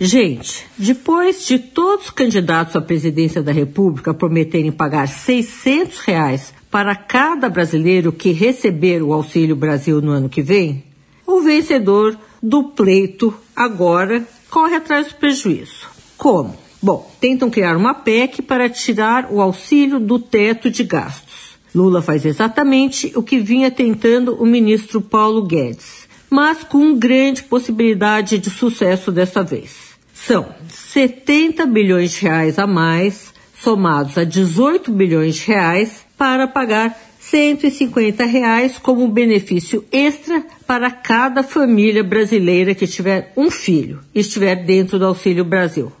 Gente, depois de todos os candidatos à presidência da República prometerem pagar 600 reais para cada brasileiro que receber o Auxílio Brasil no ano que vem, o vencedor do pleito agora corre atrás do prejuízo. Como? Bom, tentam criar uma PEC para tirar o auxílio do teto de gastos. Lula faz exatamente o que vinha tentando o ministro Paulo Guedes, mas com grande possibilidade de sucesso dessa vez. São 70 bilhões de reais a mais, somados a 18 bilhões de reais, para pagar 150 reais como benefício extra para cada família brasileira que tiver um filho e estiver dentro do Auxílio Brasil.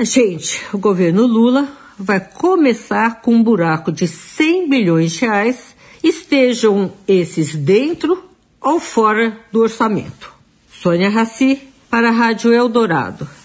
Gente, o governo Lula vai começar com um buraco de 100 bilhões de reais, estejam esses dentro ou fora do orçamento. Sônia Raci, para a Rádio Eldorado.